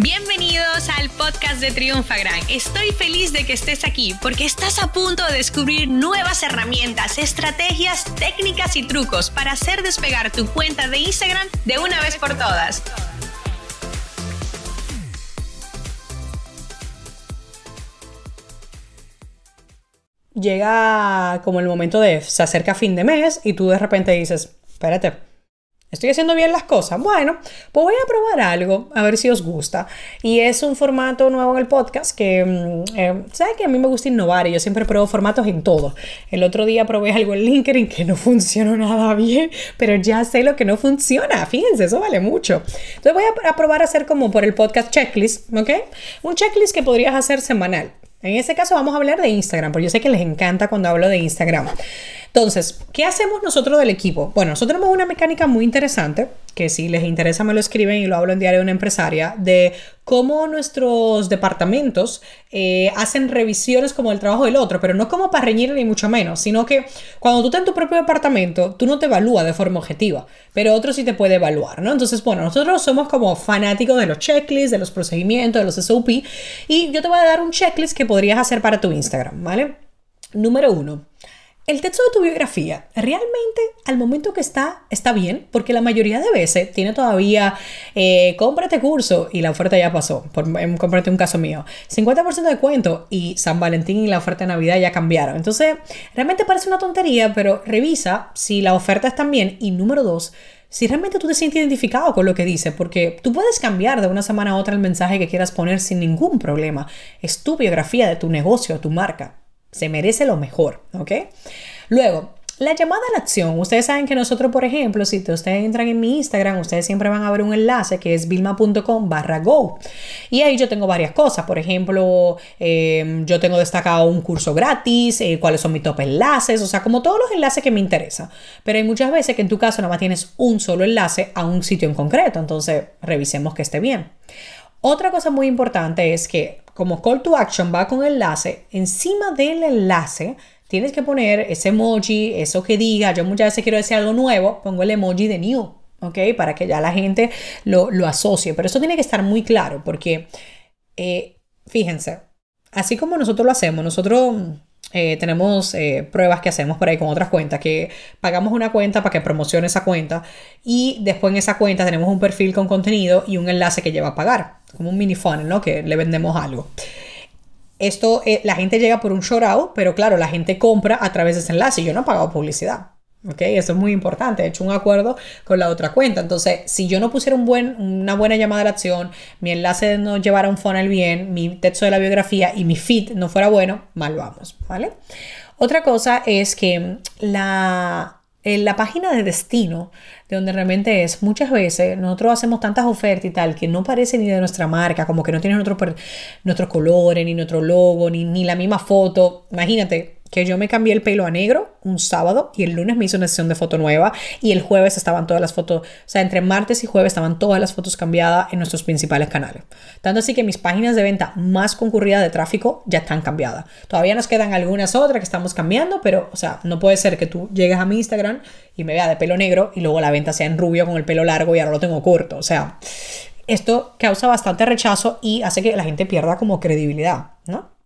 Bienvenidos al podcast de Triunfagram. Estoy feliz de que estés aquí porque estás a punto de descubrir nuevas herramientas, estrategias, técnicas y trucos para hacer despegar tu cuenta de Instagram de una vez por todas. Llega como el momento de se acerca fin de mes y tú de repente dices, espérate, ¿Estoy haciendo bien las cosas? Bueno, pues voy a probar algo, a ver si os gusta. Y es un formato nuevo en el podcast que, mm, eh, ¿sabes que A mí me gusta innovar y yo siempre pruebo formatos en todo. El otro día probé algo en LinkedIn que no funcionó nada bien, pero ya sé lo que no funciona. Fíjense, eso vale mucho. Entonces voy a, a probar a hacer como por el podcast checklist, ¿ok? Un checklist que podrías hacer semanal. En este caso vamos a hablar de Instagram, porque yo sé que les encanta cuando hablo de Instagram. Entonces, ¿qué hacemos nosotros del equipo? Bueno, nosotros tenemos una mecánica muy interesante, que si les interesa me lo escriben y lo hablo en Diario de una Empresaria, de cómo nuestros departamentos eh, hacen revisiones como el trabajo del otro, pero no como para reñir ni mucho menos, sino que cuando tú estás en tu propio departamento, tú no te evalúas de forma objetiva, pero otro sí te puede evaluar, ¿no? Entonces, bueno, nosotros somos como fanáticos de los checklists, de los procedimientos, de los SOP, y yo te voy a dar un checklist que podrías hacer para tu Instagram, ¿vale? Número uno. El texto de tu biografía realmente al momento que está, está bien, porque la mayoría de veces tiene todavía, eh, cómprate curso y la oferta ya pasó, por, em, cómprate un caso mío, 50% de cuento y San Valentín y la oferta de Navidad ya cambiaron. Entonces, realmente parece una tontería, pero revisa si la oferta está bien y número dos, si realmente tú te sientes identificado con lo que dice, porque tú puedes cambiar de una semana a otra el mensaje que quieras poner sin ningún problema. Es tu biografía de tu negocio, tu marca. Se merece lo mejor, ¿ok? Luego, la llamada a la acción. Ustedes saben que nosotros, por ejemplo, si ustedes entran en mi Instagram, ustedes siempre van a ver un enlace que es vilma.com barra go. Y ahí yo tengo varias cosas. Por ejemplo, em, yo tengo destacado un curso gratis, eh, cuáles son mis top enlaces, o sea, como todos los enlaces que me interesan. Pero hay muchas veces que en tu caso nada más tienes un solo enlace a un sitio en concreto. Entonces, revisemos que esté bien. Otra cosa muy importante es que como call to action va con enlace, encima del enlace tienes que poner ese emoji, eso que diga, yo muchas veces quiero decir algo nuevo, pongo el emoji de new, ¿ok? Para que ya la gente lo, asocie. Pero eso tiene que estar muy claro porque, eh, fíjense, así como nosotros lo hacemos, nosotros eh, tenemos eh, pruebas que hacemos por ahí con otras cuentas, que pagamos una cuenta para que promocione esa cuenta y después en esa cuenta tenemos un perfil con contenido y un enlace que lleva a pagar, como un mini funnel, ¿no? Que le vendemos algo. Esto, eh, la gente llega por un short pero claro, la gente compra a través de ese enlace yo no he pagado publicidad. ¿Ok? Eso es muy importante. He hecho un acuerdo con la otra cuenta. Entonces, si yo no pusiera un buen, una buena llamada a la acción, mi enlace no llevara un funnel bien, mi texto de la biografía y mi feed no fuera bueno, mal vamos. ¿Vale? Otra cosa es que la, en la página de destino, de donde realmente es, muchas veces nosotros hacemos tantas ofertas y tal que no parece ni de nuestra marca, como que no tiene nuestros colores, ni nuestro logo, ni, ni la misma foto. Imagínate, que yo me cambié el pelo a negro un sábado y el lunes me hizo una sesión de foto nueva y el jueves estaban todas las fotos, o sea, entre martes y jueves estaban todas las fotos cambiadas en nuestros principales canales. Tanto así que mis páginas de venta más concurridas de tráfico ya están cambiadas. Todavía nos quedan algunas otras que estamos cambiando, pero, o sea, no puede ser que tú llegues a mi Instagram y me vea de pelo negro y luego la venta sea en rubio con el pelo largo y ahora lo tengo corto. O sea, esto causa bastante rechazo y hace que la gente pierda como credibilidad, ¿no?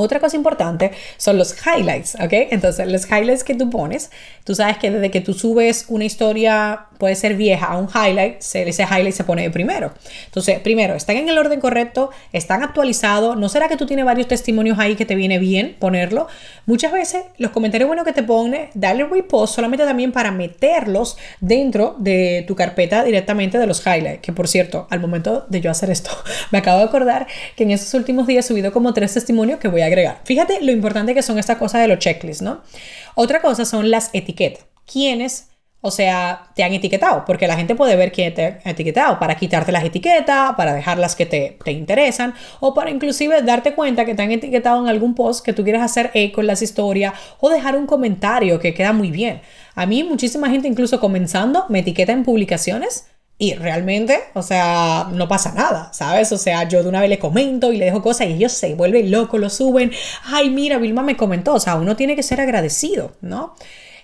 Otra cosa importante son los highlights, ¿ok? Entonces, los highlights que tú pones, tú sabes que desde que tú subes una historia, puede ser vieja, a un highlight, ese highlight se pone de primero. Entonces, primero, ¿están en el orden correcto? ¿Están actualizados? ¿No será que tú tienes varios testimonios ahí que te viene bien ponerlo? Muchas veces, los comentarios buenos que te pone, dale repost solamente también para meterlos dentro de tu carpeta directamente de los highlights. Que por cierto, al momento de yo hacer esto, me acabo de acordar que en estos últimos días he subido como tres testimonios que voy a agregar. Fíjate lo importante que son estas cosas de los checklists, ¿no? Otra cosa son las etiquetas. ¿Quiénes o sea, te han etiquetado, porque la gente puede ver quién te ha etiquetado para quitarte las etiquetas, para dejar las que te, te, interesan, o para inclusive darte cuenta que te han etiquetado en algún post que tú quieres hacer eco en las historias, o dejar un comentario que queda muy bien. A mí muchísima gente, incluso comenzando, me etiqueta en publicaciones y realmente, o sea, no pasa nada, ¿sabes? O sea, yo de una vez le comento y le dejo cosas y ellos se vuelven locos, lo suben. Ay, mira, Vilma me comentó. O sea, uno tiene que ser agradecido, ¿no?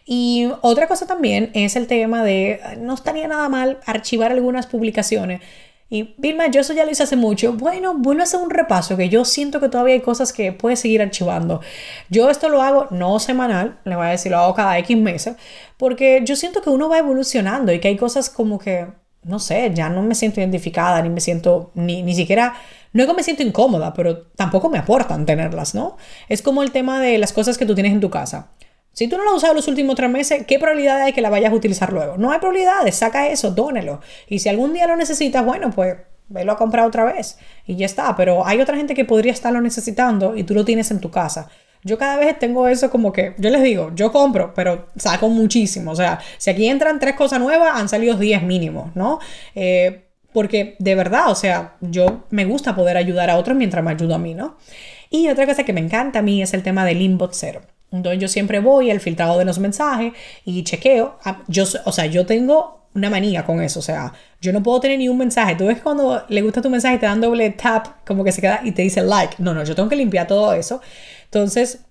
Y otra cosa también es el tema de, no estaría nada mal archivar algunas publicaciones Y Vilma, yo eso ya lo hice hace mucho. Bueno, vuelvo a hacer un repaso, que yo siento que todavía hay cosas que puedes seguir archivando. Yo esto lo hago no semanal, le voy a decir, lo hago cada X meses, porque yo siento que uno va evolucionando y que hay cosas como que, no sé, ya no me siento identificada, ni me siento, ni, ni siquiera, no que me siento incómoda, pero tampoco me aportan tenerlas, ¿no? Es como el tema de las cosas que tú tienes en tu casa. Si tú no lo has usado los últimos tres meses, ¿qué probabilidad hay que la vayas a utilizar luego? No hay probabilidades, saca eso, dónelo. Y si algún día lo necesitas, bueno, pues velo a comprar otra vez y ya está. Pero hay otra gente que podría estarlo necesitando y tú lo tienes en tu casa. Yo cada vez tengo eso como que, yo les digo, yo compro, pero saco muchísimo. O sea, si aquí entran tres cosas nuevas, han salido diez mínimos, ¿no? Eh, porque de verdad, o sea, yo me gusta poder ayudar a otros mientras me ayudo a mí, ¿no? Y otra cosa que me encanta a mí es el tema del inbox cero. Entonces yo siempre voy al filtrado de los mensajes y chequeo. Ah, yo, o sea, yo tengo una manía con eso. O sea, yo no puedo tener ni un mensaje. Tú ves cuando le gusta tu mensaje y te dan doble tap, como que se queda y te dice like. No, no, yo tengo que limpiar todo eso. Entonces,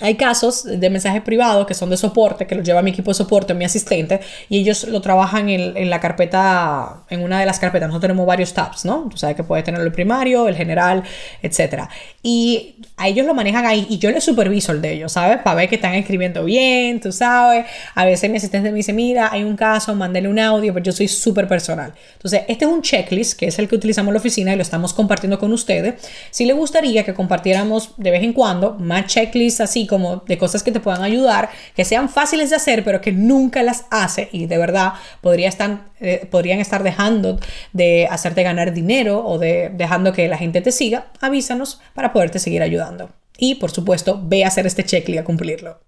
hay casos de mensajes privados que son de soporte, que los lleva mi equipo de soporte, mi asistente, y ellos lo trabajan en, la carpeta, en una de las carpetas. Nosotros tenemos varios tabs, ¿no? Tú sabes que puedes tener el primario, el general, etc. Y a ellos lo manejan ahí y yo les superviso el de ellos, ¿sabes? Para ver que están escribiendo bien, tú sabes. A veces mi asistente me dice, mira, hay un caso, mándale un audio, pero yo soy súper personal. Entonces, este es un checklist, que es el que utilizamos en la oficina y lo estamos compartiendo con ustedes. Si le gustaría que compartiéramos de vez en cuando más checklists como de cosas que te puedan ayudar, que sean fáciles de hacer, pero que nunca las hace y de verdad podría estar, eh, podrían estar dejando de hacerte ganar dinero o de dejando que la gente te siga, avísanos para poderte seguir ayudando. Y por supuesto, ve a hacer este checklist a cumplirlo.